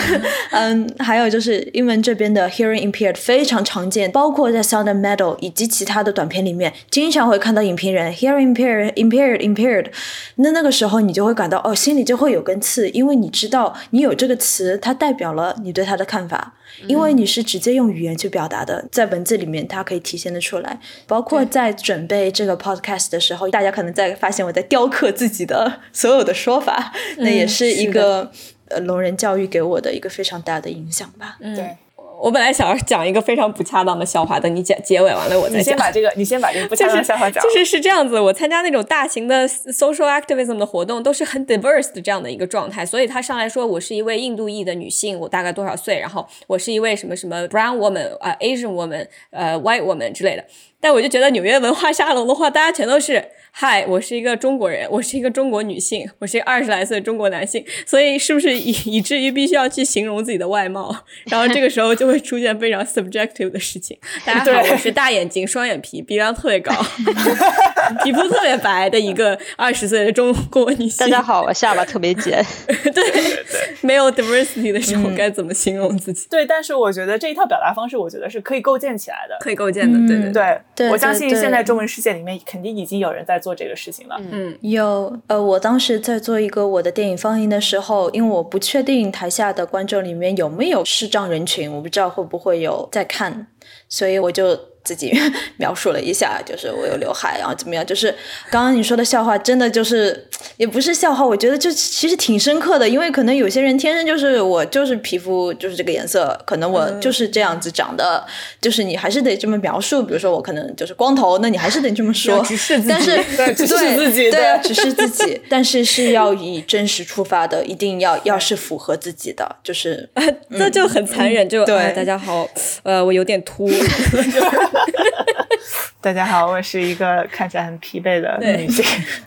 嗯，还有就是英文这边的 hearing impaired 非常常见，包括在 Sound Metal 以及其他的短片里面，经常会看到影评人 hearing impaired impaired impaired。那那个时候你就会感到哦，心里就会有根刺，因为你知道你有这个词，它代表了你对他的看法，因为你是直接用语言去表达的，在文字里面它可以体现的出来。包括在准备这个 podcast 的时候，大家可能在发现我在雕刻自己的 所有的说法，那也是一个呃聋人教育给我的一个非常大的影响吧。对。我本来想要讲一个非常不恰当的笑话，等你结结尾完了我再讲。你先把这个，你先把这个不恰当的笑话讲。就是是这样子，我参加那种大型的 social activism 的活动，都是很 diverse 的这样的一个状态。所以他上来说，我是一位印度裔的女性，我大概多少岁？然后我是一位什么什么 brown woman 啊，Asian woman，呃，white woman 之类的。但我就觉得纽约文化沙龙的话，大家全都是嗨，我是一个中国人，我是一个中国女性，我是一个二十来岁的中国男性，所以是不是以以至于必须要去形容自己的外貌？然后这个时候就会出现非常 subjective 的事情。大家好，我是大眼睛、双眼皮、鼻梁特别高、皮肤特别白的一个二十岁的中国女性。大家好，我下巴特别尖。对，没有 diversity 的时候该怎么形容自己？对，但是我觉得这一套表达方式，我觉得是可以构建起来的，可以构建的。对对对。我相信现在中文世界里面肯定已经有人在做这个事情了。嗯，有呃，我当时在做一个我的电影放映的时候，因为我不确定台下的观众里面有没有视障人群，我不知知道会不会有在看，所以我就。自己 描述了一下，就是我有刘海，然后怎么样？就是刚刚你说的笑话，真的就是也不是笑话，我觉得就其实挺深刻的，因为可能有些人天生就是我就是皮肤就是这个颜色，可能我就是这样子长的，就是你还是得这么描述。比如说我可能就是光头，那你还是得这么说。但是对，只是自己，对，只是自己，但是是要以真实出发的，一定要要是符合自己的，就是 那就很残忍。就对大家好，呃，我有点秃。大家好，我是一个看起来很疲惫的女性。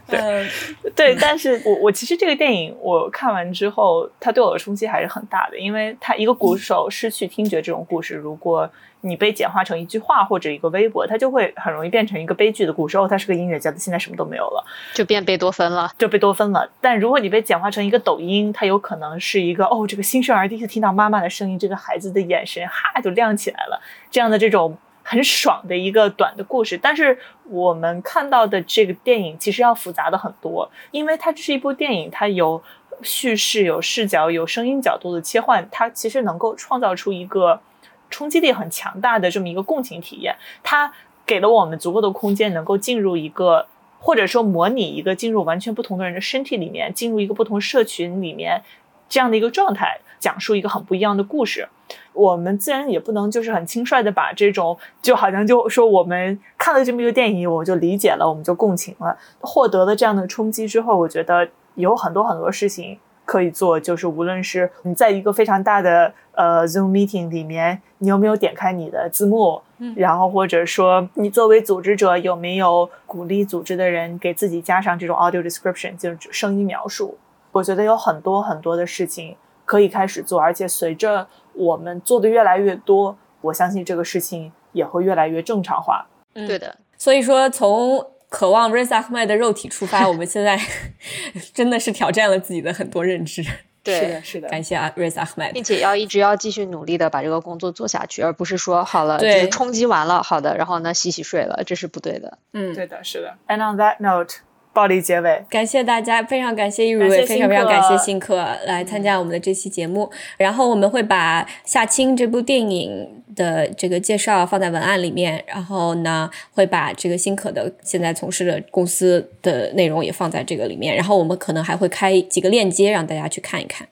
对，对，但是我我其实这个电影我看完之后，它对我的冲击还是很大的，因为它一个鼓手失去听觉这种故事，如果你被简化成一句话或者一个微博，它就会很容易变成一个悲剧的故事。哦，他是个音乐家，他现在什么都没有了，就变贝多芬了，就贝多芬了。但如果你被简化成一个抖音，它有可能是一个哦，这个新生儿第一次听到妈妈的声音，这个孩子的眼神哈就亮起来了，这样的这种。很爽的一个短的故事，但是我们看到的这个电影其实要复杂的很多，因为它这是一部电影，它有叙事、有视角、有声音角度的切换，它其实能够创造出一个冲击力很强大的这么一个共情体验。它给了我们足够的空间，能够进入一个或者说模拟一个进入完全不同的人的身体里面，进入一个不同社群里面这样的一个状态，讲述一个很不一样的故事。我们自然也不能就是很轻率的把这种就好像就说我们看了这么一个电影，我就理解了，我们就共情了，获得了这样的冲击之后，我觉得有很多很多事情可以做，就是无论是你在一个非常大的呃 Zoom meeting 里面，你有没有点开你的字幕，嗯然后或者说你作为组织者有没有鼓励组织的人给自己加上这种 audio description，就是声音描述，我觉得有很多很多的事情。可以开始做，而且随着我们做的越来越多，我相信这个事情也会越来越正常化。嗯，对的。所以说，从渴望 Riz Ahmed 的肉体出发，我们现在 真的是挑战了自己的很多认知。对，是的，是的。感谢啊，Riz Ahmed，并且要一直要继续努力的把这个工作做下去，而不是说好了就是冲击完了，好的，然后呢洗洗睡了，这是不对的。嗯，对的，是的。And on that note. 暴力结尾，感谢大家，非常感谢易如，也非常非常感谢新客来参加我们的这期节目。然后我们会把《夏青》这部电影的这个介绍放在文案里面，然后呢会把这个新可的现在从事的公司的内容也放在这个里面。然后我们可能还会开几个链接让大家去看一看。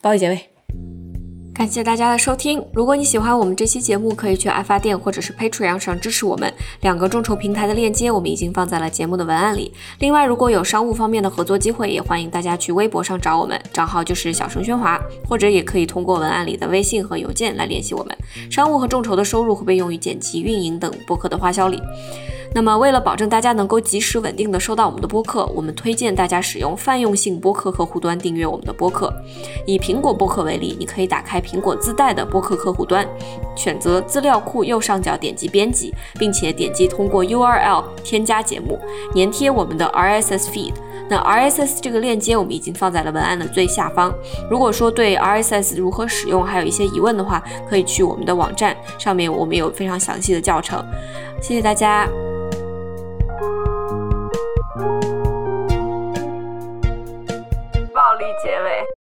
暴力结尾。感谢大家的收听。如果你喜欢我们这期节目，可以去爱发电或者是 Patreon 上支持我们。两个众筹平台的链接我们已经放在了节目的文案里。另外，如果有商务方面的合作机会，也欢迎大家去微博上找我们，账号就是小声喧哗，或者也可以通过文案里的微信和邮件来联系我们。商务和众筹的收入会被用于剪辑、运营等播客的花销里。那么，为了保证大家能够及时稳定的收到我们的播客，我们推荐大家使用泛用性播客客户端订阅我们的播客。以苹果播客为例，你可以打开苹果自带的播客客户端。选择资料库右上角点击编辑并且点击通过 url 添加节目粘贴我们的 rss feed 那 rss 这个链接我们已经放在了文案的最下方。如果说对 rss 如何使用还有一些疑问的话可以去我们的网站上面我们有非常详细的教程。谢谢大家。暴力结尾。